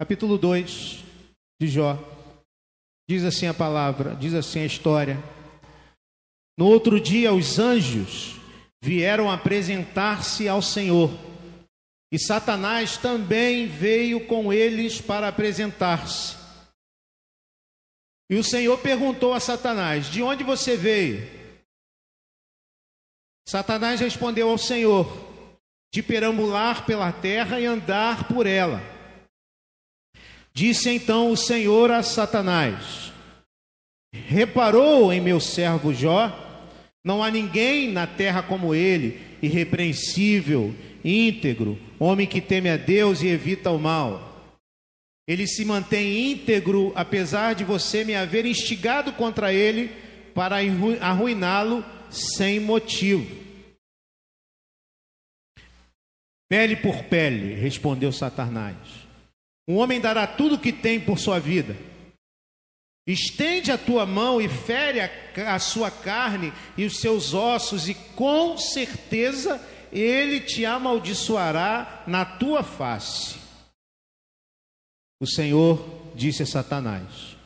capítulo 2 de Jó. Diz assim a palavra, diz assim a história. No outro dia, os anjos vieram apresentar-se ao Senhor, e Satanás também veio com eles para apresentar-se. E o Senhor perguntou a Satanás: De onde você veio? Satanás respondeu ao Senhor: De perambular pela terra e andar por ela. Disse então o Senhor a Satanás: Reparou em meu servo Jó? Não há ninguém na terra como ele, irrepreensível, íntegro, homem que teme a Deus e evita o mal. Ele se mantém íntegro, apesar de você me haver instigado contra ele para arruiná-lo sem motivo. Pele por pele, respondeu Satanás. Um homem dará tudo o que tem por sua vida. Estende a tua mão e fere a, a, sua carne e os seus ossos, e com certeza ele te amaldiçoará na tua face. O Senhor disse a Satanás: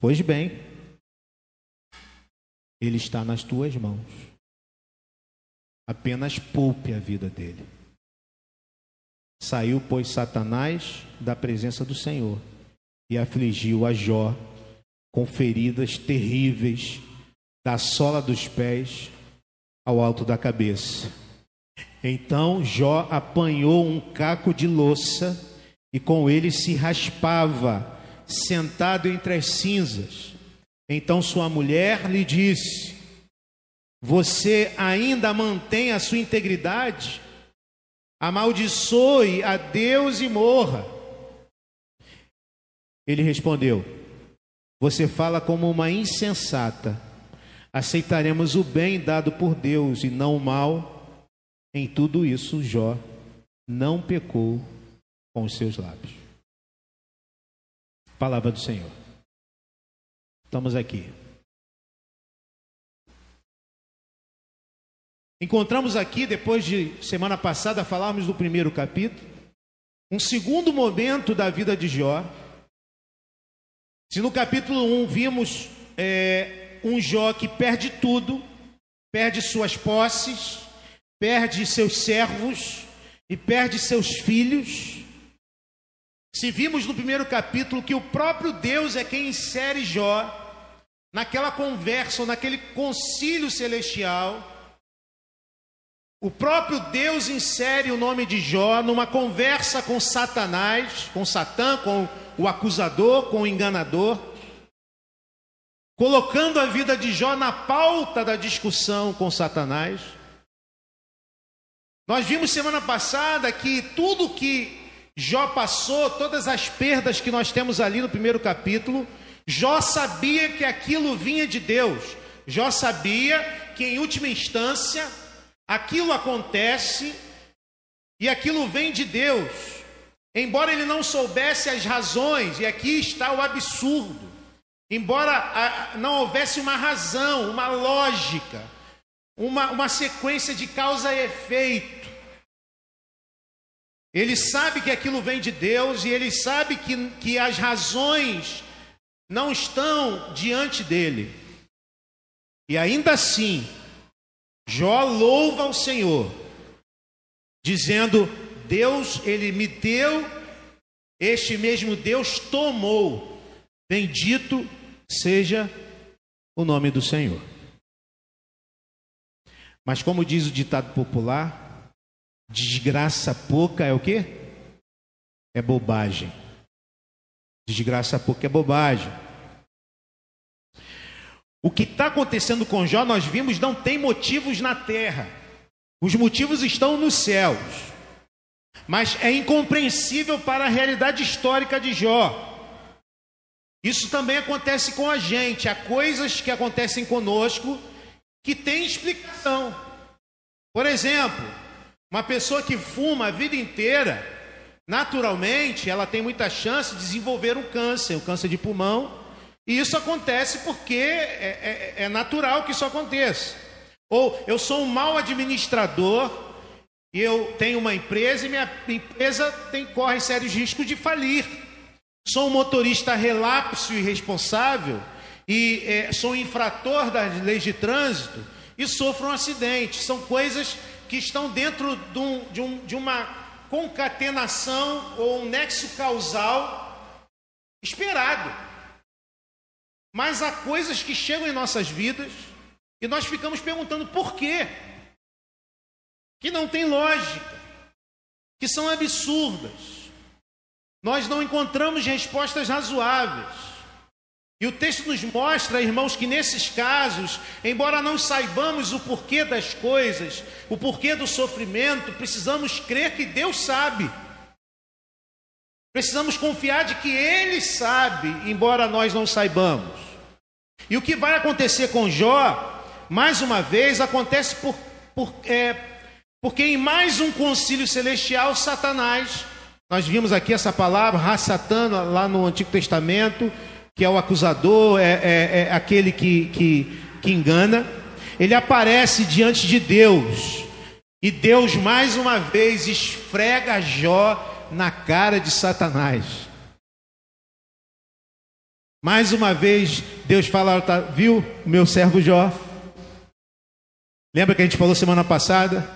Pois bem, ele está nas tuas mãos. Apenas poupe a vida dele. Saiu, pois, Satanás da presença do Senhor e afligiu a Jó com feridas terríveis da sola dos pés ao alto da cabeça. Então Jó apanhou um caco de louça e com ele se raspava, sentado entre as cinzas. Então sua mulher lhe disse: Você ainda mantém a sua integridade? Amaldiçoe a Deus e morra. Ele respondeu: Você fala como uma insensata. Aceitaremos o bem dado por Deus e não o mal. Em tudo isso, Jó não pecou com os seus lábios. Palavra do Senhor. Estamos aqui. Encontramos aqui, depois de semana passada falarmos do primeiro capítulo, um segundo momento da vida de Jó. Se no capítulo 1 vimos é, um Jó que perde tudo, perde suas posses, perde seus servos e perde seus filhos, se vimos no primeiro capítulo que o próprio Deus é quem insere Jó naquela conversa, ou naquele concílio celestial, o próprio Deus insere o nome de Jó numa conversa com Satanás, com Satã, com o acusador, com o enganador, colocando a vida de Jó na pauta da discussão com Satanás. Nós vimos semana passada que tudo que Jó passou todas as perdas que nós temos ali no primeiro capítulo. Jó sabia que aquilo vinha de Deus. Jó sabia que, em última instância, aquilo acontece e aquilo vem de Deus. Embora ele não soubesse as razões, e aqui está o absurdo. Embora não houvesse uma razão, uma lógica, uma, uma sequência de causa e efeito, ele sabe que aquilo vem de Deus e ele sabe que, que as razões não estão diante dele. E ainda assim, Jó louva ao Senhor, dizendo: Deus, ele me deu, este mesmo Deus tomou. Bendito seja o nome do Senhor. Mas como diz o ditado popular, Desgraça pouca é o quê? É bobagem. Desgraça pouca é bobagem. O que está acontecendo com Jó, nós vimos, não tem motivos na terra. Os motivos estão nos céus. Mas é incompreensível para a realidade histórica de Jó. Isso também acontece com a gente. Há coisas que acontecem conosco que têm explicação. Por exemplo, uma pessoa que fuma a vida inteira, naturalmente, ela tem muita chance de desenvolver um câncer, um câncer de pulmão. E isso acontece porque é, é, é natural que isso aconteça. Ou eu sou um mau administrador eu tenho uma empresa e minha empresa tem, corre sérios riscos de falir. Sou um motorista relapso e irresponsável e é, sou um infrator das leis de trânsito e sofro um acidente. São coisas que estão dentro de, um, de, um, de uma concatenação ou um nexo causal esperado. Mas há coisas que chegam em nossas vidas e nós ficamos perguntando por quê? Que não tem lógica, que são absurdas. Nós não encontramos respostas razoáveis. E o texto nos mostra, irmãos, que nesses casos, embora não saibamos o porquê das coisas, o porquê do sofrimento, precisamos crer que Deus sabe. Precisamos confiar de que Ele sabe, embora nós não saibamos. E o que vai acontecer com Jó, mais uma vez, acontece por, por, é, porque em mais um concílio celestial, Satanás, nós vimos aqui essa palavra, Satana, lá no Antigo Testamento, que é o acusador, é, é, é aquele que, que, que engana, ele aparece diante de Deus, e Deus mais uma vez esfrega Jó na cara de Satanás. Mais uma vez, Deus fala, tá, viu, meu servo Jó? Lembra que a gente falou semana passada?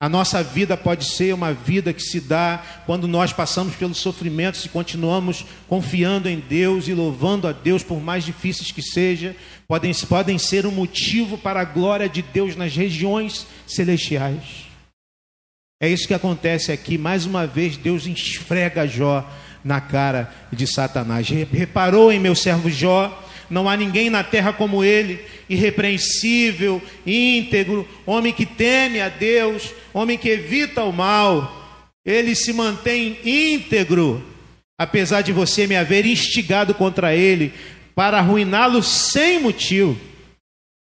A nossa vida pode ser uma vida que se dá quando nós passamos pelos sofrimentos e continuamos confiando em Deus e louvando a Deus, por mais difíceis que seja, podem, podem ser um motivo para a glória de Deus nas regiões celestiais. É isso que acontece aqui. Mais uma vez, Deus esfrega Jó na cara de Satanás. Reparou em meu servo Jó? Não há ninguém na terra como ele, irrepreensível, íntegro, homem que teme a Deus, homem que evita o mal. Ele se mantém íntegro, apesar de você me haver instigado contra ele para arruiná-lo sem motivo.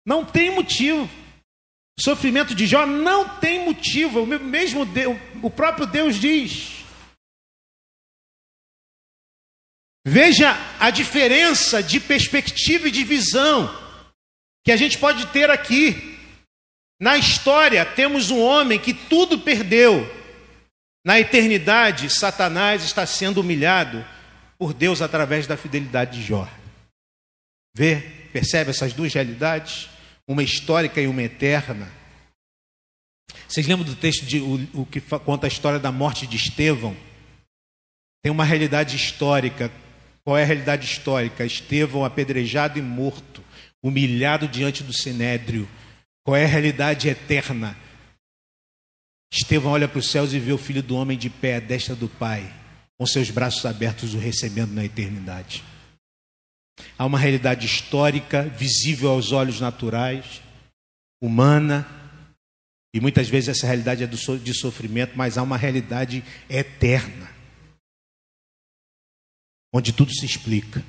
Não tem motivo. O sofrimento de Jó não tem motivo. O mesmo Deus, o próprio Deus diz: Veja a diferença de perspectiva e de visão que a gente pode ter aqui. Na história, temos um homem que tudo perdeu. Na eternidade, Satanás está sendo humilhado por Deus através da fidelidade de Jó. Vê, percebe essas duas realidades? Uma histórica e uma eterna. Vocês lembram do texto de, o, o que conta a história da morte de Estevão? Tem uma realidade histórica qual é a realidade histórica? Estevão apedrejado e morto, humilhado diante do sinédrio. Qual é a realidade eterna? Estevão olha para os céus e vê o filho do homem de pé à destra do Pai, com seus braços abertos o recebendo na eternidade. Há uma realidade histórica, visível aos olhos naturais, humana, e muitas vezes essa realidade é de sofrimento, mas há uma realidade eterna onde tudo se explica.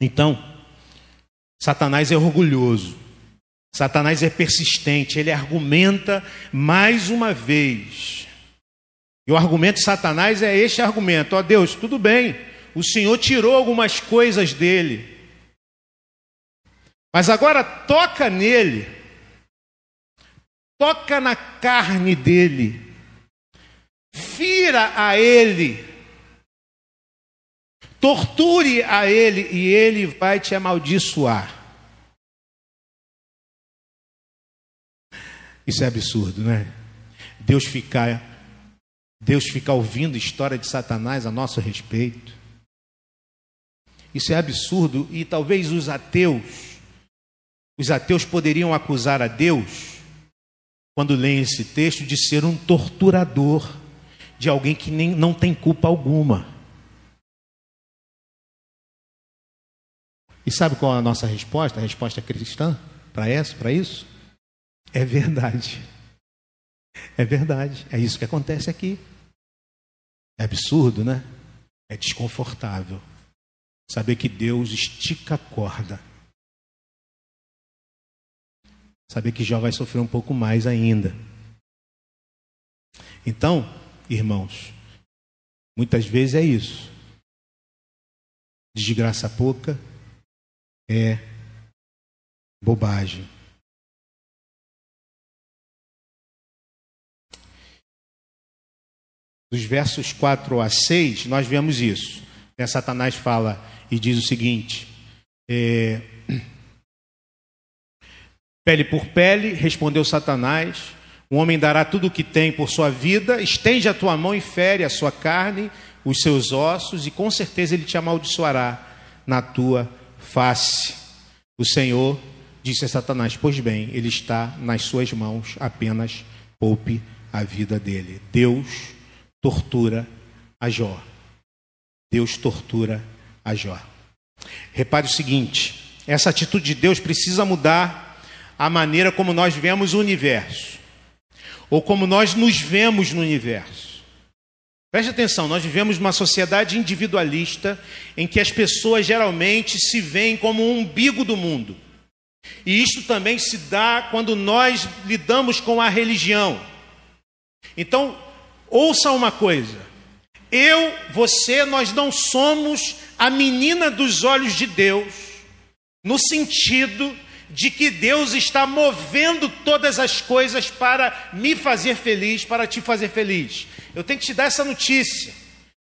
Então, Satanás é orgulhoso, Satanás é persistente, ele argumenta mais uma vez. E o argumento de Satanás é este argumento: ó oh, Deus, tudo bem, o Senhor tirou algumas coisas dele, mas agora toca nele, toca na carne dele fira a ele, torture a ele e ele vai te amaldiçoar. Isso é absurdo, não é? Deus ficar Deus ficar ouvindo história de Satanás a nosso respeito. Isso é absurdo e talvez os ateus os ateus poderiam acusar a Deus quando leem esse texto de ser um torturador de alguém que nem, não tem culpa alguma. E sabe qual é a nossa resposta? A resposta cristã para isso? É verdade. É verdade. É isso que acontece aqui. É absurdo, né? É desconfortável. Saber que Deus estica a corda. Saber que Jó vai sofrer um pouco mais ainda. Então, irmãos. Muitas vezes é isso. Desgraça pouca é bobagem. Dos versos 4 a 6, nós vemos isso. É, Satanás fala e diz o seguinte: é, Pele por pele, respondeu Satanás. O homem dará tudo o que tem por sua vida, estende a tua mão e fere a sua carne, os seus ossos, e com certeza ele te amaldiçoará na tua face. O Senhor disse a Satanás: Pois bem, ele está nas suas mãos, apenas poupe a vida dele. Deus tortura a Jó. Deus tortura a Jó. Repare o seguinte: essa atitude de Deus precisa mudar a maneira como nós vemos o universo, ou como nós nos vemos no universo. Preste atenção, nós vivemos numa sociedade individualista em que as pessoas geralmente se veem como um umbigo do mundo. E isso também se dá quando nós lidamos com a religião. Então, ouça uma coisa: eu, você, nós não somos a menina dos olhos de Deus, no sentido de que Deus está movendo todas as coisas para me fazer feliz, para te fazer feliz. Eu tenho que te dar essa notícia.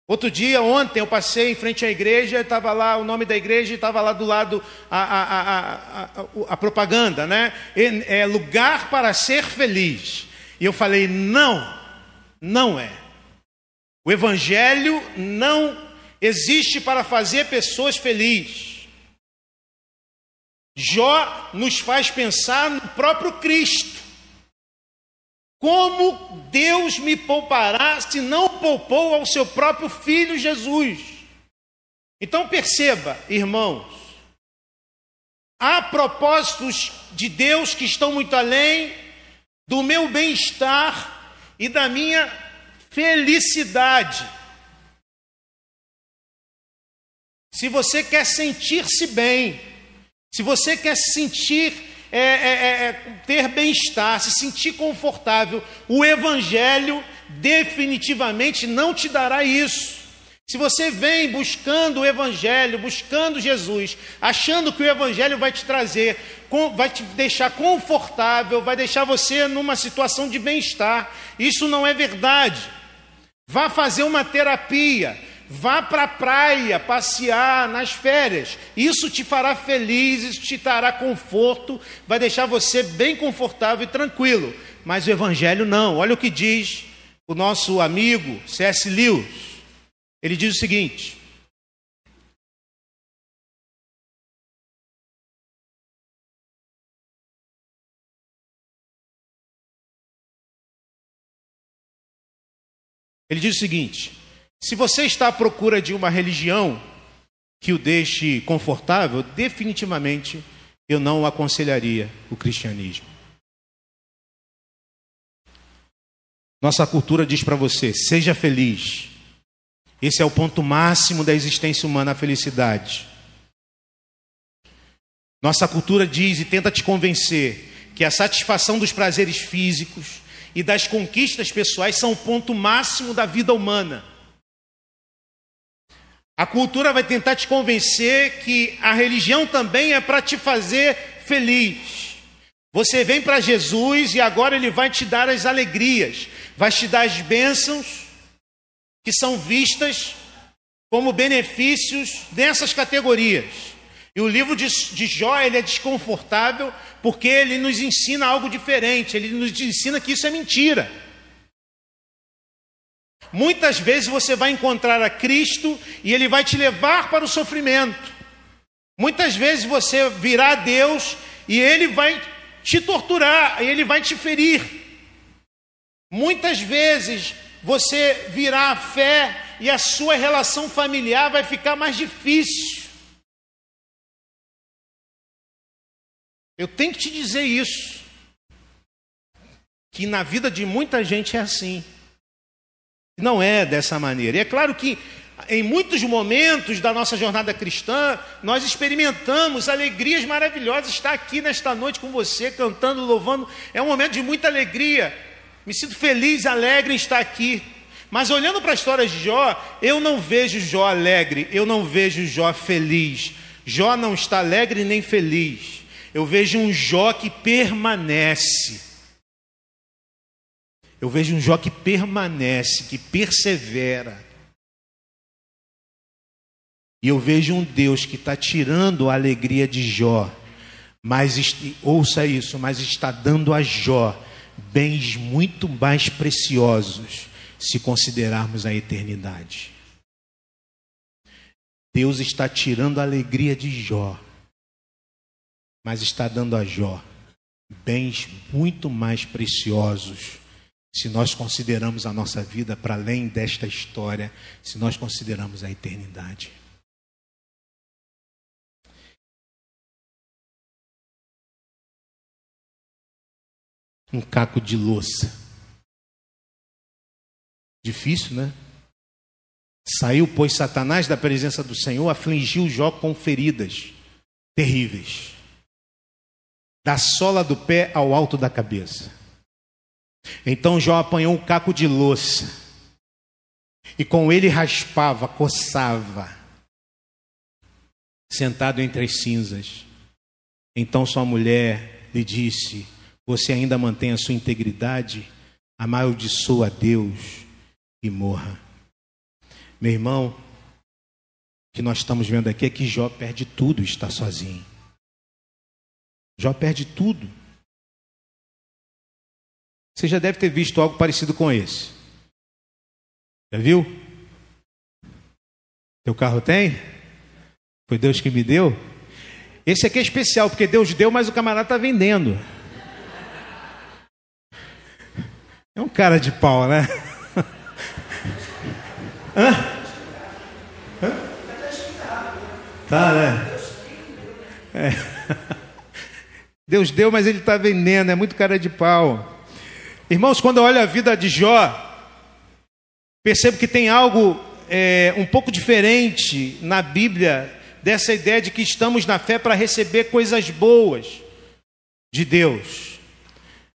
Outro dia, ontem, eu passei em frente à igreja, estava lá o nome da igreja e estava lá do lado a, a, a, a, propaganda, né? É lugar para ser feliz. E eu falei: não, não é. O evangelho não existe para fazer pessoas felizes. Jó nos faz pensar no próprio Cristo. Como Deus me poupará se não poupou ao seu próprio filho Jesus? Então perceba, irmãos, há propósitos de Deus que estão muito além do meu bem-estar e da minha felicidade. Se você quer sentir-se bem, se você quer se sentir, é, é, é, é, ter bem-estar, se sentir confortável, o Evangelho definitivamente não te dará isso. Se você vem buscando o Evangelho, buscando Jesus, achando que o Evangelho vai te trazer, vai te deixar confortável, vai deixar você numa situação de bem-estar, isso não é verdade. Vá fazer uma terapia, Vá para a praia passear nas férias. Isso te fará feliz, isso te dará conforto, vai deixar você bem confortável e tranquilo. Mas o Evangelho não. Olha o que diz o nosso amigo C.S. Lewis. Ele diz o seguinte: Ele diz o seguinte: se você está à procura de uma religião que o deixe confortável, definitivamente eu não aconselharia o cristianismo. Nossa cultura diz para você: seja feliz. Esse é o ponto máximo da existência humana, a felicidade. Nossa cultura diz e tenta te convencer que a satisfação dos prazeres físicos e das conquistas pessoais são o ponto máximo da vida humana. A cultura vai tentar te convencer que a religião também é para te fazer feliz. Você vem para Jesus e agora ele vai te dar as alegrias, vai te dar as bênçãos que são vistas como benefícios dessas categorias. E o livro de, de Jó ele é desconfortável porque ele nos ensina algo diferente, ele nos ensina que isso é mentira. Muitas vezes você vai encontrar a Cristo e ele vai te levar para o sofrimento. Muitas vezes você virá a Deus e ele vai te torturar, e ele vai te ferir. Muitas vezes você virá a fé e a sua relação familiar vai ficar mais difícil. Eu tenho que te dizer isso. Que na vida de muita gente é assim. Não é dessa maneira. E é claro que em muitos momentos da nossa jornada cristã, nós experimentamos alegrias maravilhosas. Estar aqui nesta noite com você, cantando, louvando, é um momento de muita alegria. Me sinto feliz, alegre em estar aqui. Mas olhando para a história de Jó, eu não vejo Jó alegre, eu não vejo Jó feliz. Jó não está alegre nem feliz. Eu vejo um Jó que permanece. Eu vejo um Jó que permanece, que persevera. E eu vejo um Deus que está tirando a alegria de Jó, mas ouça isso, mas está dando a Jó bens muito mais preciosos se considerarmos a eternidade. Deus está tirando a alegria de Jó, mas está dando a Jó bens muito mais preciosos se nós consideramos a nossa vida para além desta história, se nós consideramos a eternidade. Um caco de louça. Difícil, né? Saiu, pois, Satanás da presença do Senhor, afligiu Jó com feridas terríveis da sola do pé ao alto da cabeça. Então Jó apanhou um caco de louça e com ele raspava, coçava, sentado entre as cinzas. Então sua mulher lhe disse: Você ainda mantém a sua integridade? Amaldiçoa a Deus e morra. Meu irmão, o que nós estamos vendo aqui é que Jó perde tudo está sozinho. Jó perde tudo. Você já deve ter visto algo parecido com esse. Já viu? Teu carro tem? Foi Deus que me deu? Esse aqui é especial, porque Deus deu, mas o camarada está vendendo. É um cara de pau, né? Hã? Hã? Tá, né? É. Deus deu, mas ele está vendendo, é muito cara de pau. Irmãos, quando eu olho a vida de Jó, percebo que tem algo é, um pouco diferente na Bíblia dessa ideia de que estamos na fé para receber coisas boas de Deus.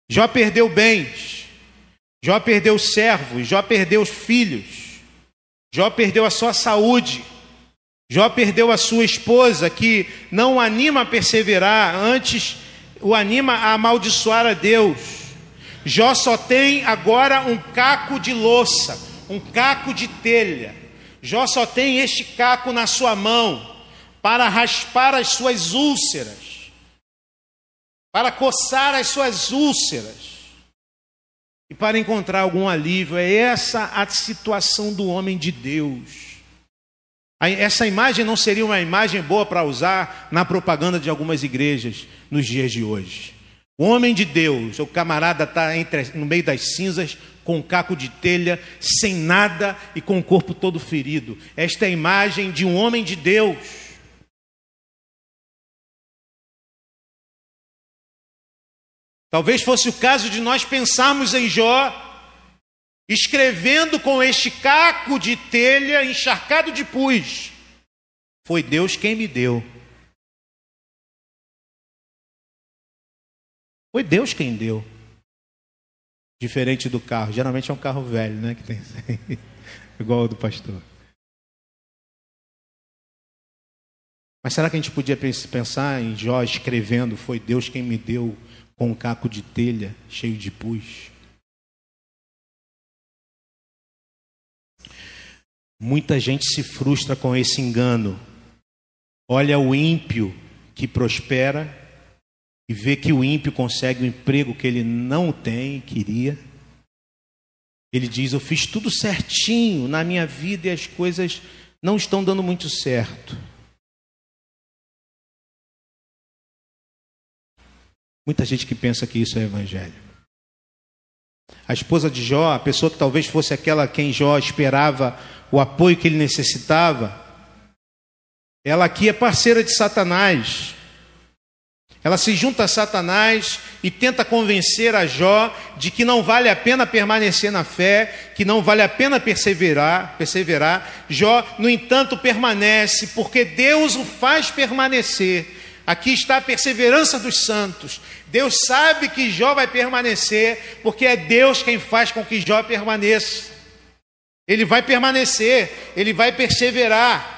Jó perdeu bens, Jó perdeu servos, Jó perdeu filhos, Jó perdeu a sua saúde. Jó perdeu a sua esposa, que não o anima a perseverar, antes o anima a amaldiçoar a Deus. Jó só tem agora um caco de louça, um caco de telha. Jó só tem este caco na sua mão para raspar as suas úlceras, para coçar as suas úlceras e para encontrar algum alívio. É essa a situação do homem de Deus. Essa imagem não seria uma imagem boa para usar na propaganda de algumas igrejas nos dias de hoje. O homem de Deus, o camarada está no meio das cinzas, com um caco de telha, sem nada e com o corpo todo ferido. Esta é a imagem de um homem de Deus. Talvez fosse o caso de nós pensarmos em Jó escrevendo com este caco de telha encharcado de pus. Foi Deus quem me deu. Foi Deus quem deu. Diferente do carro. Geralmente é um carro velho, né? Que tem igual o do pastor. Mas será que a gente podia pensar em Jó escrevendo: Foi Deus quem me deu com um caco de telha cheio de pus? Muita gente se frustra com esse engano. Olha o ímpio que prospera e vê que o ímpio consegue o um emprego que ele não tem, queria. Ele diz: Eu fiz tudo certinho na minha vida e as coisas não estão dando muito certo. Muita gente que pensa que isso é evangelho. A esposa de Jó, a pessoa que talvez fosse aquela quem Jó esperava o apoio que ele necessitava, ela aqui é parceira de Satanás. Ela se junta a Satanás e tenta convencer a Jó de que não vale a pena permanecer na fé, que não vale a pena perseverar, perseverar. Jó, no entanto, permanece porque Deus o faz permanecer. Aqui está a perseverança dos santos. Deus sabe que Jó vai permanecer, porque é Deus quem faz com que Jó permaneça. Ele vai permanecer, ele vai perseverar.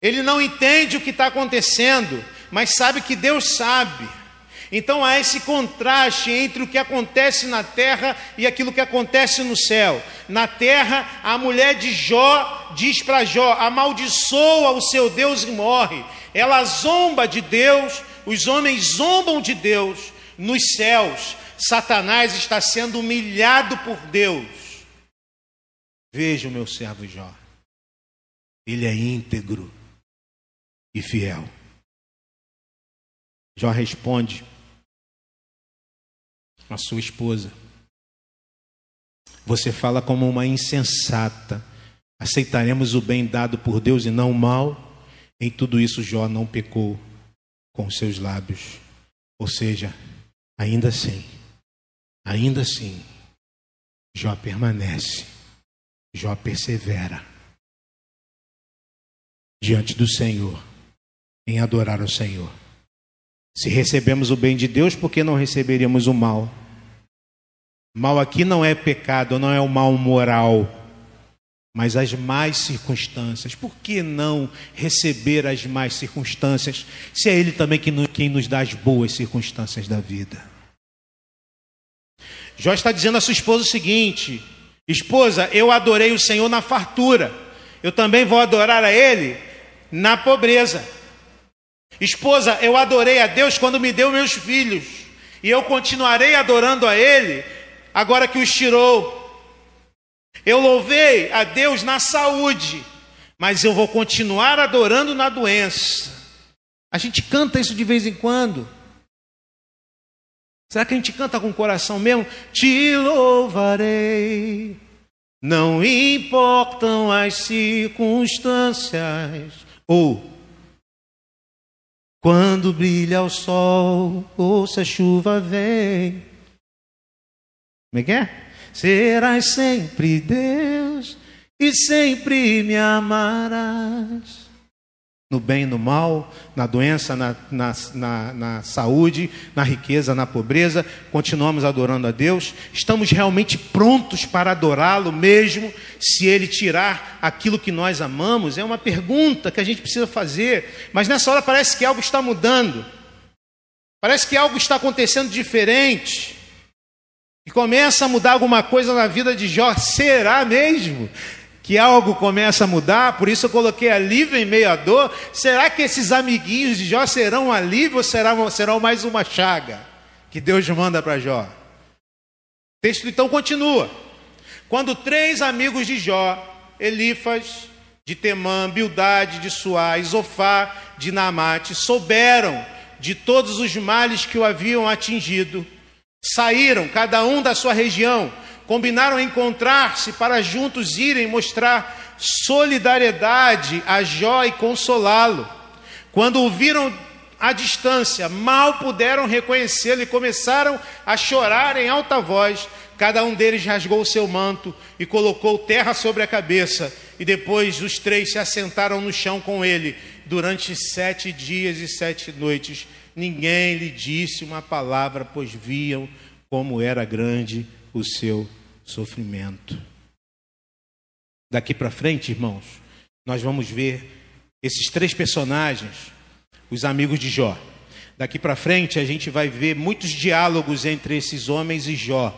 Ele não entende o que está acontecendo, mas sabe que Deus sabe. Então há esse contraste entre o que acontece na terra e aquilo que acontece no céu. Na terra, a mulher de Jó diz para Jó: amaldiçoa o seu Deus e morre. Ela zomba de Deus, os homens zombam de Deus. Nos céus, Satanás está sendo humilhado por Deus. Veja o meu servo Jó. Ele é íntegro e fiel. Jó responde a sua esposa. Você fala como uma insensata. Aceitaremos o bem dado por Deus e não o mal. Em tudo isso, Jó não pecou com seus lábios. Ou seja, ainda assim, ainda assim, Jó permanece, Jó persevera diante do Senhor, em adorar o Senhor. Se recebemos o bem de Deus, por que não receberíamos o mal? Mal aqui não é pecado, não é o mal moral, mas as más circunstâncias. Por que não receber as más circunstâncias, se é Ele também quem nos dá as boas circunstâncias da vida? Jó está dizendo à sua esposa o seguinte: Esposa, eu adorei o Senhor na fartura, eu também vou adorar a Ele na pobreza. Esposa, eu adorei a Deus quando me deu meus filhos, e eu continuarei adorando a Ele agora que os tirou. Eu louvei a Deus na saúde, mas eu vou continuar adorando na doença. A gente canta isso de vez em quando. Será que a gente canta com o coração mesmo? Te louvarei, não importam as circunstâncias. Ou quando brilha o sol, ou se a chuva vem. Como é que é? Serás sempre Deus e sempre me amarás no bem e no mal, na doença, na, na, na, na, saúde, na riqueza, na pobreza, continuamos adorando a Deus, estamos realmente prontos para adorá-lo mesmo se Ele tirar aquilo que nós amamos? É uma pergunta que a gente precisa fazer, mas nessa hora parece que algo está mudando, parece que algo está acontecendo diferente. E começa a mudar alguma coisa na vida de Jó. Será mesmo? Que algo começa a mudar, por isso eu coloquei alívio em meio à dor. Será que esses amiguinhos de Jó serão alívio ou serão, serão mais uma chaga que Deus manda para Jó? O texto então continua. Quando três amigos de Jó, Elifas, de Temã, Bildade, de Suá, Isofá, de Namate, souberam de todos os males que o haviam atingido, saíram, cada um da sua região, combinaram encontrar-se para juntos irem mostrar solidariedade a Jó e consolá-lo. Quando o viram à distância, mal puderam reconhecê-lo e começaram a chorar em alta voz. Cada um deles rasgou o seu manto e colocou terra sobre a cabeça. E depois os três se assentaram no chão com ele durante sete dias e sete noites. Ninguém lhe disse uma palavra, pois viam como era grande o seu sofrimento. Daqui para frente, irmãos, nós vamos ver esses três personagens, os amigos de Jó. Daqui para frente, a gente vai ver muitos diálogos entre esses homens e Jó.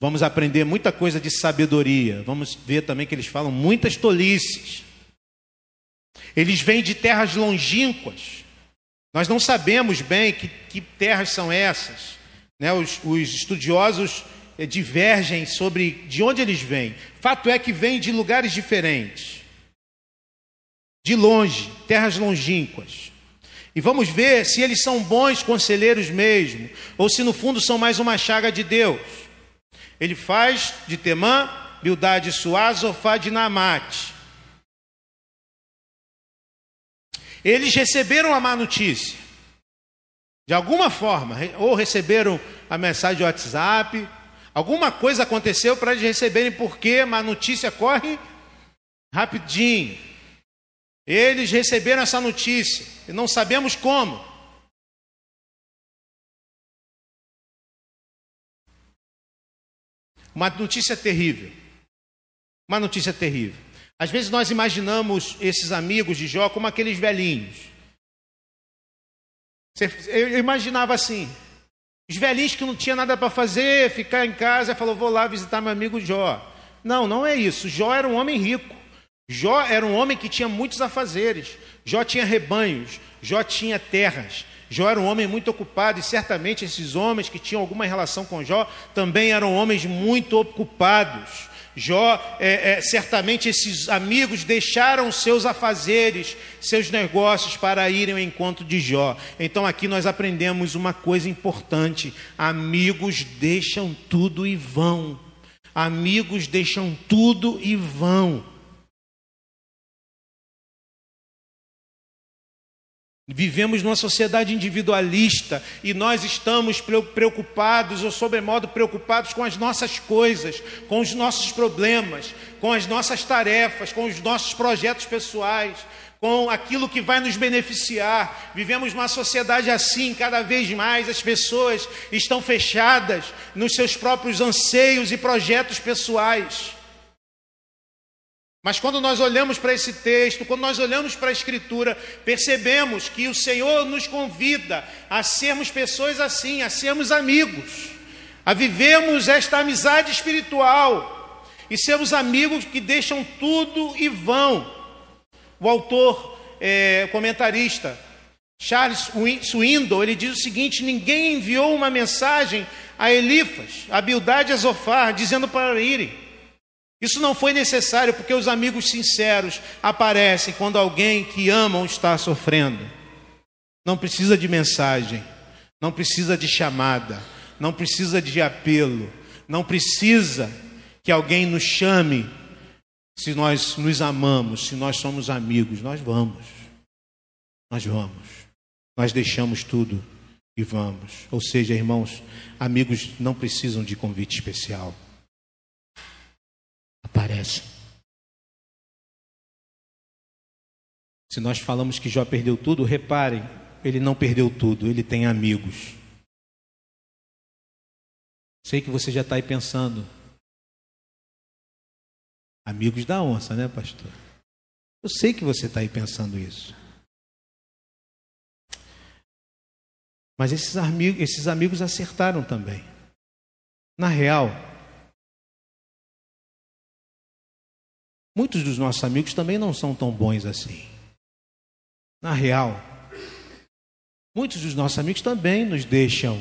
Vamos aprender muita coisa de sabedoria. Vamos ver também que eles falam muitas tolices. Eles vêm de terras longínquas. Nós não sabemos bem que, que terras são essas. Né? Os, os estudiosos divergem sobre de onde eles vêm. Fato é que vêm de lugares diferentes, de longe, terras longínquas. E vamos ver se eles são bons conselheiros mesmo, ou se no fundo são mais uma chaga de Deus. Ele faz de Temã, Bildade Suá, Zofá de Namate. Eles receberam a má notícia. De alguma forma, ou receberam a mensagem de WhatsApp, Alguma coisa aconteceu para eles receberem, porque a notícia corre rapidinho. Eles receberam essa notícia e não sabemos como. Uma notícia terrível. Uma notícia terrível. Às vezes nós imaginamos esses amigos de Jó como aqueles velhinhos. Eu imaginava assim: os velhinhos que não tinha nada para fazer, ficar em casa, falou: vou lá visitar meu amigo Jó. Não, não é isso. Jó era um homem rico. Jó era um homem que tinha muitos afazeres. Jó tinha rebanhos. Jó tinha terras. Jó era um homem muito ocupado e certamente esses homens que tinham alguma relação com Jó também eram homens muito ocupados. Jó, é, é, certamente esses amigos deixaram seus afazeres, seus negócios para irem ao encontro de Jó. Então aqui nós aprendemos uma coisa importante: amigos deixam tudo e vão. Amigos deixam tudo e vão. Vivemos numa sociedade individualista e nós estamos preocupados ou sobremodo preocupados com as nossas coisas, com os nossos problemas, com as nossas tarefas, com os nossos projetos pessoais, com aquilo que vai nos beneficiar. Vivemos numa sociedade assim, cada vez mais as pessoas estão fechadas nos seus próprios anseios e projetos pessoais. Mas quando nós olhamos para esse texto, quando nós olhamos para a Escritura, percebemos que o Senhor nos convida a sermos pessoas assim, a sermos amigos, a vivermos esta amizade espiritual e sermos amigos que deixam tudo e vão. O autor, é, comentarista, Charles Swindoll, ele diz o seguinte: ninguém enviou uma mensagem a Elifas, a Bildade e a Zofar, dizendo para irem. Isso não foi necessário porque os amigos sinceros aparecem quando alguém que amam está sofrendo. Não precisa de mensagem, não precisa de chamada, não precisa de apelo, não precisa que alguém nos chame se nós nos amamos, se nós somos amigos. Nós vamos, nós vamos, nós deixamos tudo e vamos. Ou seja, irmãos, amigos não precisam de convite especial aparecem. Se nós falamos que Jó perdeu tudo, reparem, ele não perdeu tudo, ele tem amigos. Sei que você já está aí pensando. Amigos da onça, né, pastor? Eu sei que você está aí pensando isso. Mas esses esses amigos acertaram também. Na real, Muitos dos nossos amigos também não são tão bons assim. Na real, muitos dos nossos amigos também nos deixam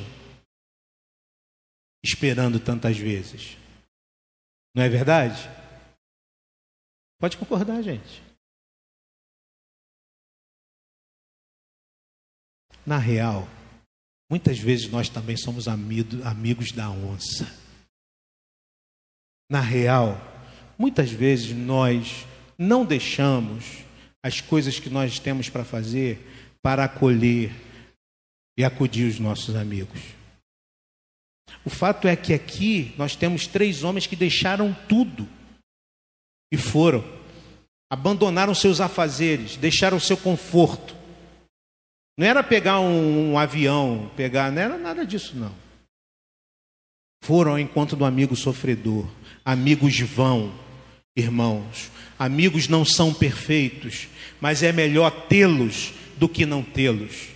esperando tantas vezes. Não é verdade? Pode concordar, gente. Na real, muitas vezes nós também somos amigos da onça. Na real, Muitas vezes nós não deixamos as coisas que nós temos para fazer para acolher e acudir os nossos amigos. O fato é que aqui nós temos três homens que deixaram tudo e foram, abandonaram seus afazeres, deixaram seu conforto. Não era pegar um, um avião, pegar, não era nada disso não. Foram ao encontro do amigo sofredor. Amigos vão, Irmãos, amigos não são perfeitos, mas é melhor tê-los do que não tê-los.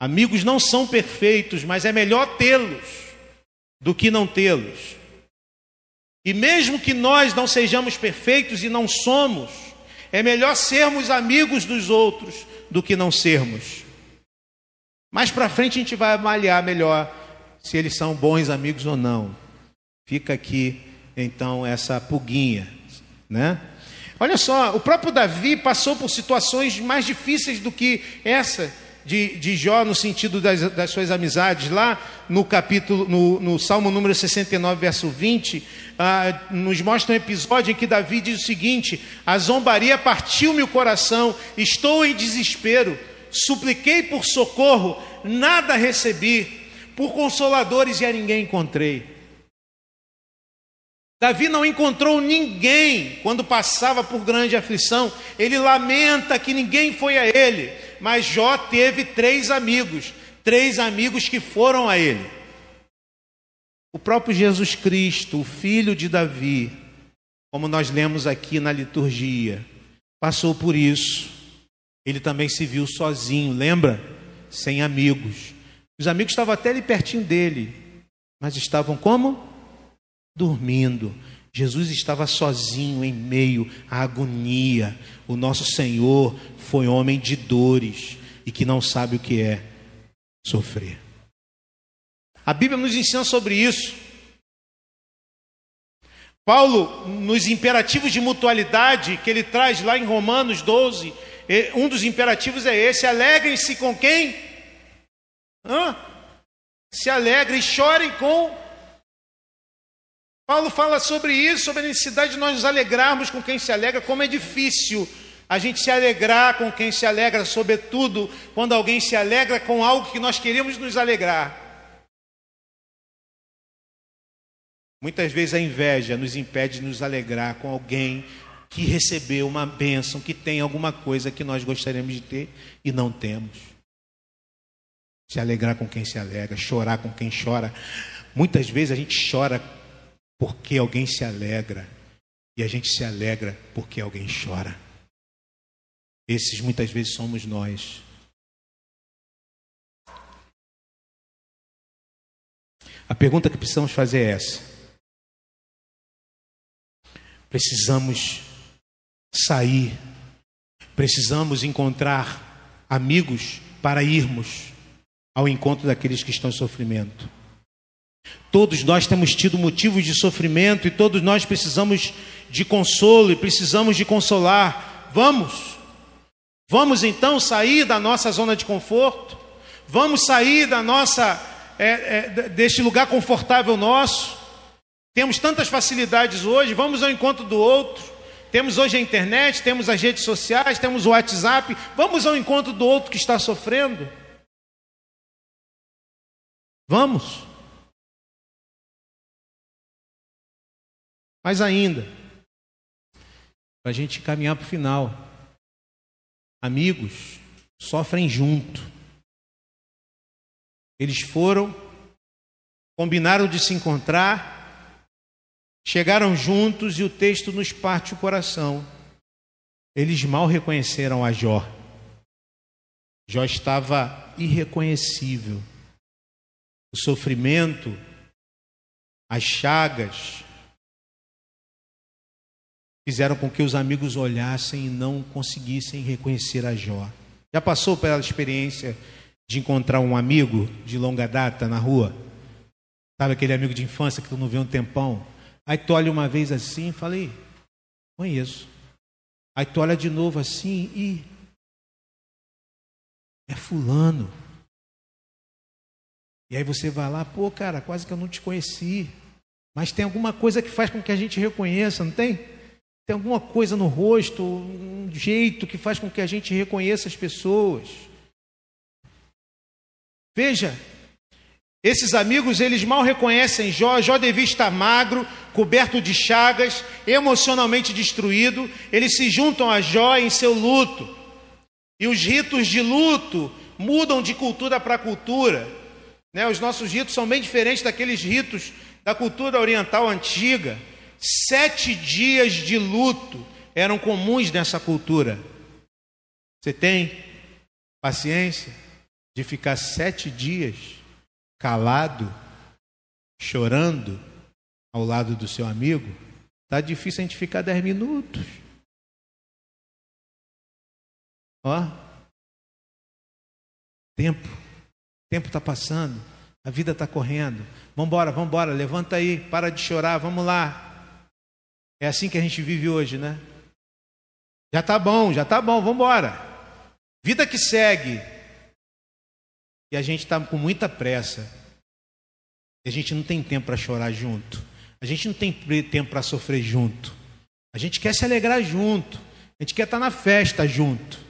Amigos não são perfeitos, mas é melhor tê-los do que não tê-los. E mesmo que nós não sejamos perfeitos e não somos, é melhor sermos amigos dos outros do que não sermos. Mais para frente a gente vai avaliar melhor se eles são bons amigos ou não. Fica aqui então essa pulguinha, né? Olha só, o próprio Davi passou por situações mais difíceis do que essa de, de Jó no sentido das, das suas amizades. Lá no capítulo, no, no Salmo número 69, verso 20, ah, nos mostra um episódio em que Davi diz o seguinte: A zombaria partiu-me o coração, estou em desespero, supliquei por socorro, nada recebi, por consoladores e a ninguém encontrei. Davi não encontrou ninguém quando passava por grande aflição. Ele lamenta que ninguém foi a ele, mas Jó teve três amigos, três amigos que foram a ele. O próprio Jesus Cristo, o filho de Davi, como nós lemos aqui na liturgia, passou por isso. ele também se viu sozinho, lembra? Sem amigos. Os amigos estavam até ali pertinho dele, mas estavam como? Dormindo. Jesus estava sozinho em meio à agonia. O nosso Senhor foi homem de dores e que não sabe o que é sofrer. A Bíblia nos ensina sobre isso. Paulo, nos imperativos de mutualidade que ele traz lá em Romanos 12, um dos imperativos é esse: alegrem-se com quem? Hã? Se alegrem, chorem com. Paulo fala sobre isso, sobre a necessidade de nós nos alegrarmos com quem se alegra, como é difícil a gente se alegrar com quem se alegra, sobretudo quando alguém se alegra com algo que nós queremos nos alegrar. Muitas vezes a inveja nos impede de nos alegrar com alguém que recebeu uma bênção, que tem alguma coisa que nós gostaríamos de ter e não temos. Se alegrar com quem se alegra, chorar com quem chora. Muitas vezes a gente chora porque alguém se alegra e a gente se alegra porque alguém chora. Esses muitas vezes somos nós. A pergunta que precisamos fazer é essa: precisamos sair, precisamos encontrar amigos para irmos ao encontro daqueles que estão em sofrimento. Todos nós temos tido motivos de sofrimento e todos nós precisamos de consolo e precisamos de consolar. Vamos! Vamos então sair da nossa zona de conforto, vamos sair da nossa é, é, deste lugar confortável nosso. Temos tantas facilidades hoje, vamos ao encontro do outro. Temos hoje a internet, temos as redes sociais, temos o WhatsApp. Vamos ao encontro do outro que está sofrendo. Vamos. Mas ainda, para a gente caminhar para o final amigos sofrem junto. Eles foram, combinaram de se encontrar, chegaram juntos e o texto nos parte o coração. Eles mal reconheceram a Jó. Jó estava irreconhecível. O sofrimento, as chagas, fizeram com que os amigos olhassem e não conseguissem reconhecer a Jó. Já passou pela experiência de encontrar um amigo de longa data na rua? Sabe aquele amigo de infância que tu não vê um tempão? Aí tu olha uma vez assim e fala, conheço. Aí tu olha de novo assim e é fulano. E aí você vai lá, pô, cara, quase que eu não te conheci. Mas tem alguma coisa que faz com que a gente reconheça, não tem? Tem alguma coisa no rosto, um jeito que faz com que a gente reconheça as pessoas. Veja, esses amigos, eles mal reconhecem Jó. Jó devia estar magro, coberto de chagas, emocionalmente destruído. Eles se juntam a Jó em seu luto. E os ritos de luto mudam de cultura para cultura. Né? Os nossos ritos são bem diferentes daqueles ritos da cultura oriental antiga. Sete dias de luto eram comuns nessa cultura. Você tem paciência de ficar sete dias calado, chorando ao lado do seu amigo? Tá difícil a gente ficar dez minutos. Ó, tempo, tempo está passando, a vida está correndo. Vamos embora, levanta aí, para de chorar, vamos lá. É assim que a gente vive hoje, né? Já tá bom, já tá bom, vamos embora. Vida que segue. E a gente está com muita pressa. E a gente não tem tempo para chorar junto. A gente não tem tempo para sofrer junto. A gente quer se alegrar junto. A gente quer estar tá na festa junto. Estar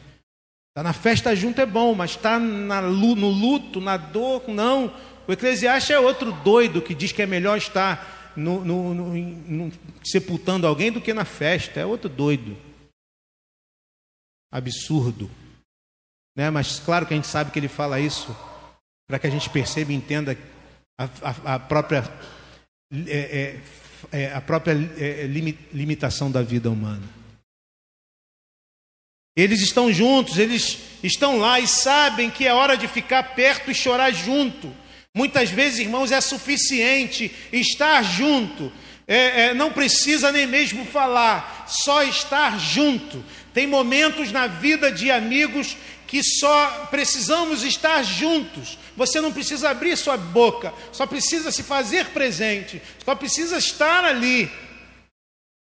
tá na festa junto é bom, mas estar tá no luto, na dor, não. O Eclesiastes é outro doido que diz que é melhor estar no, no, no, sepultando alguém do que na festa. É outro doido. Absurdo. Né? Mas claro que a gente sabe que ele fala isso para que a gente perceba e entenda a, a, a própria, é, é, é a própria é, limitação da vida humana. Eles estão juntos, eles estão lá e sabem que é hora de ficar perto e chorar junto. Muitas vezes, irmãos, é suficiente estar junto, é, é, não precisa nem mesmo falar, só estar junto. Tem momentos na vida de amigos que só precisamos estar juntos. Você não precisa abrir sua boca, só precisa se fazer presente, só precisa estar ali.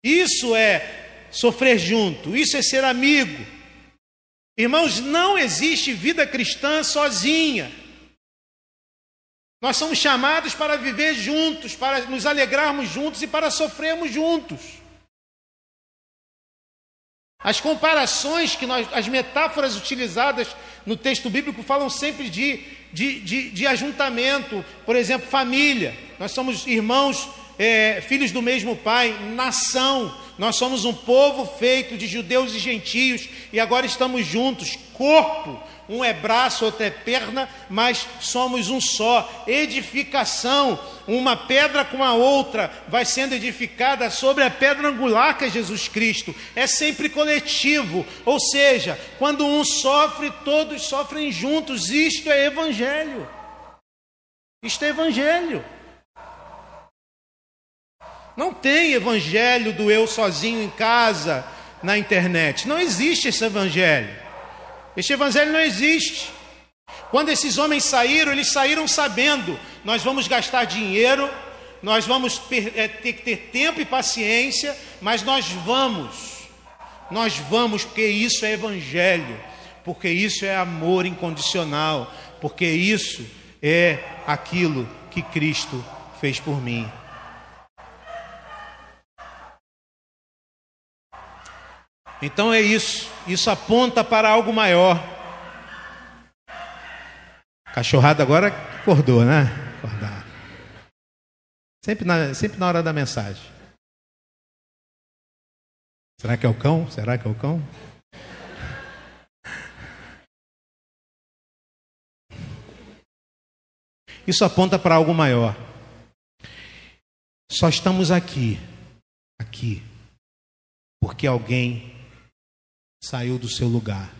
Isso é sofrer junto, isso é ser amigo. Irmãos, não existe vida cristã sozinha. Nós somos chamados para viver juntos, para nos alegrarmos juntos e para sofrermos juntos. As comparações que nós, as metáforas utilizadas no texto bíblico falam sempre de, de, de, de ajuntamento, por exemplo, família. Nós somos irmãos, é, filhos do mesmo pai, nação. Nós somos um povo feito de judeus e gentios e agora estamos juntos, corpo um é braço, outro é perna, mas somos um só. Edificação, uma pedra com a outra vai sendo edificada sobre a pedra angular que é Jesus Cristo. É sempre coletivo, ou seja, quando um sofre, todos sofrem juntos. Isto é evangelho. Isto é evangelho. Não tem evangelho do eu sozinho em casa na internet. Não existe esse evangelho. Este evangelho não existe. Quando esses homens saíram, eles saíram sabendo: nós vamos gastar dinheiro, nós vamos é, ter que ter tempo e paciência, mas nós vamos, nós vamos, porque isso é evangelho, porque isso é amor incondicional, porque isso é aquilo que Cristo fez por mim. Então é isso, isso aponta para algo maior. Cachorrada agora acordou, né? Acordar. Sempre na, sempre na hora da mensagem. Será que é o cão? Será que é o cão? Isso aponta para algo maior. Só estamos aqui, aqui, porque alguém saiu do seu lugar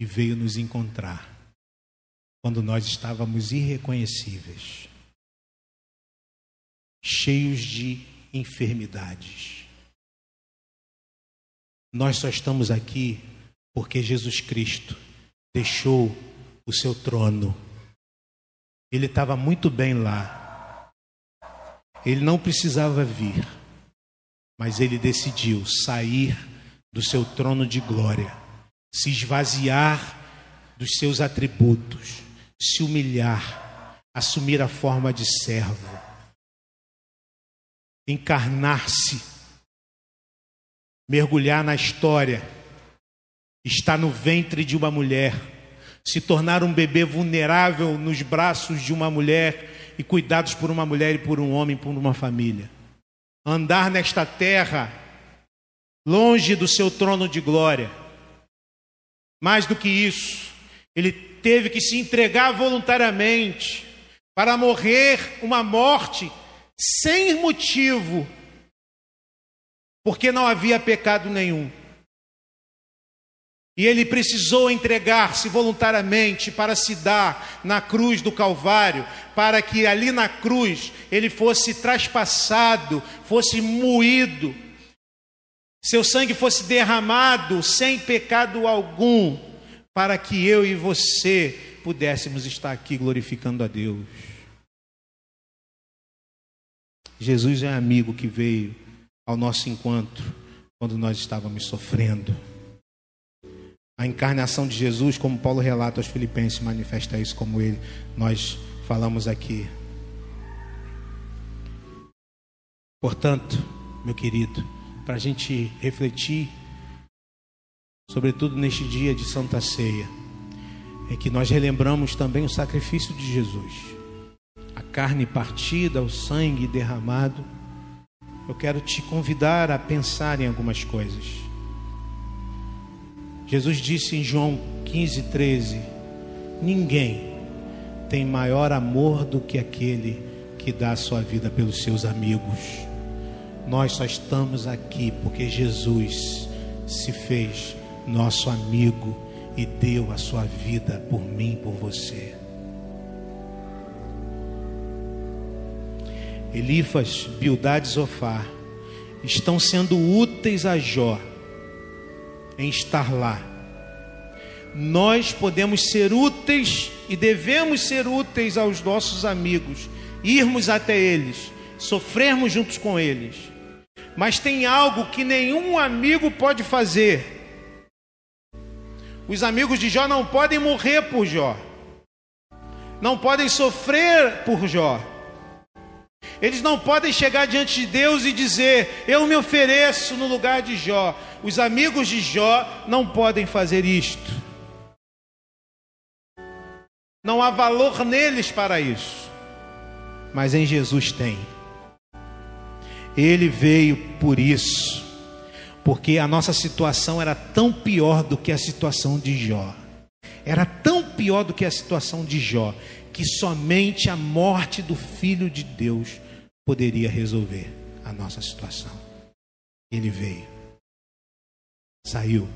e veio nos encontrar quando nós estávamos irreconhecíveis, cheios de enfermidades. Nós só estamos aqui porque Jesus Cristo deixou o seu trono. Ele estava muito bem lá. Ele não precisava vir, mas ele decidiu sair do seu trono de glória, se esvaziar dos seus atributos, se humilhar, assumir a forma de servo, encarnar-se, mergulhar na história, estar no ventre de uma mulher, se tornar um bebê vulnerável nos braços de uma mulher e cuidados por uma mulher e por um homem, por uma família. Andar nesta terra longe do seu trono de glória. Mais do que isso, ele teve que se entregar voluntariamente para morrer uma morte sem motivo, porque não havia pecado nenhum. E ele precisou entregar-se voluntariamente para se dar na cruz do Calvário, para que ali na cruz ele fosse traspassado, fosse moído, seu sangue fosse derramado sem pecado algum, para que eu e você pudéssemos estar aqui glorificando a Deus. Jesus é amigo que veio ao nosso encontro quando nós estávamos sofrendo. A encarnação de Jesus, como Paulo relata aos Filipenses, manifesta isso como ele nós falamos aqui. Portanto, meu querido, para a gente refletir, sobretudo neste dia de Santa Ceia, é que nós relembramos também o sacrifício de Jesus, a carne partida, o sangue derramado. Eu quero te convidar a pensar em algumas coisas. Jesus disse em João 15, 13: Ninguém tem maior amor do que aquele que dá a sua vida pelos seus amigos. Nós só estamos aqui porque Jesus se fez nosso amigo, e deu a sua vida por mim, por você. Elifas, Bildade e Zofar estão sendo úteis a Jó em estar lá. Nós podemos ser úteis e devemos ser úteis aos nossos amigos, irmos até eles, sofrermos juntos com eles. Mas tem algo que nenhum amigo pode fazer. Os amigos de Jó não podem morrer por Jó, não podem sofrer por Jó. Eles não podem chegar diante de Deus e dizer: Eu me ofereço no lugar de Jó. Os amigos de Jó não podem fazer isto. Não há valor neles para isso. Mas em Jesus tem. Ele veio por isso, porque a nossa situação era tão pior do que a situação de Jó. Era tão pior do que a situação de Jó, que somente a morte do Filho de Deus poderia resolver a nossa situação. Ele veio, saiu,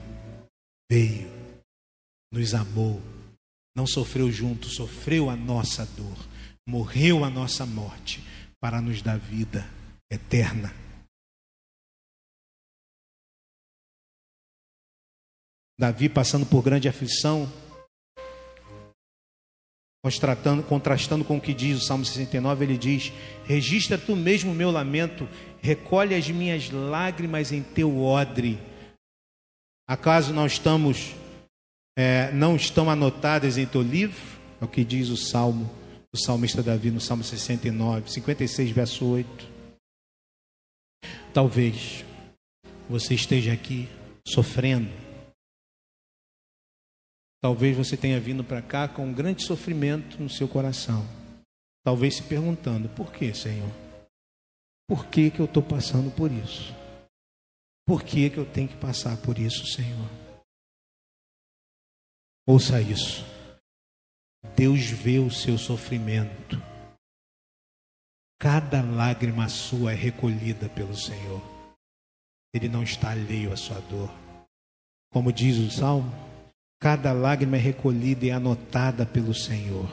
veio, nos amou, não sofreu junto, sofreu a nossa dor, morreu a nossa morte para nos dar vida eterna. Davi passando por grande aflição, contrastando, com o que diz o Salmo 69, ele diz: Registra tu mesmo o meu lamento, recolhe as minhas lágrimas em teu odre. Acaso não estamos, é, não estão anotadas em teu livro? É o que diz o Salmo, o salmista Davi no Salmo 69, 56, verso 8. Talvez você esteja aqui sofrendo. Talvez você tenha vindo para cá com um grande sofrimento no seu coração. Talvez se perguntando: por que, Senhor? Por que, que eu estou passando por isso? Por que, que eu tenho que passar por isso, Senhor? Ouça isso. Deus vê o seu sofrimento. Cada lágrima sua é recolhida pelo Senhor. Ele não está alheio à sua dor. Como diz o salmo, cada lágrima é recolhida e anotada pelo Senhor.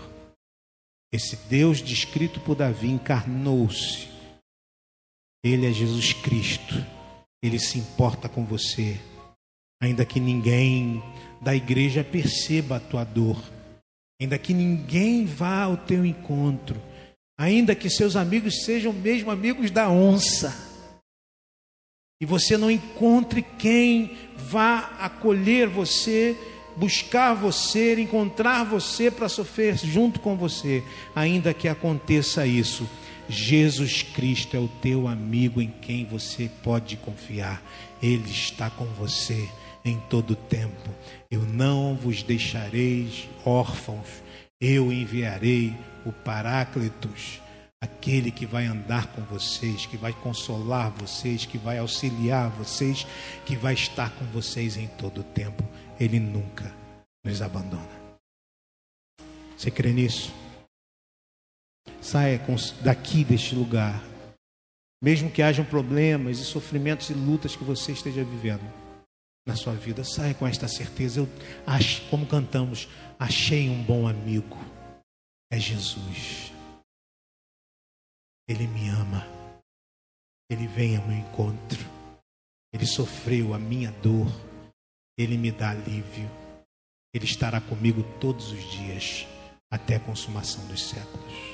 Esse Deus descrito por Davi encarnou-se. Ele é Jesus Cristo. Ele se importa com você. Ainda que ninguém da igreja perceba a tua dor, ainda que ninguém vá ao teu encontro, ainda que seus amigos sejam mesmo amigos da onça, e você não encontre quem vá acolher você, buscar você, encontrar você para sofrer junto com você, ainda que aconteça isso, Jesus Cristo é o teu amigo em quem você pode confiar, Ele está com você em todo tempo. Eu não vos deixarei órfãos, eu enviarei o Paráclitos, aquele que vai andar com vocês, que vai consolar vocês, que vai auxiliar vocês, que vai estar com vocês em todo o tempo. Ele nunca nos abandona. Você crê nisso? Saia daqui deste lugar, mesmo que hajam problemas e sofrimentos e lutas que você esteja vivendo na sua vida, saia com esta certeza. Eu acho, como cantamos, achei um bom amigo é Jesus. Ele me ama. Ele vem ao meu encontro. Ele sofreu a minha dor. Ele me dá alívio. Ele estará comigo todos os dias, até a consumação dos séculos.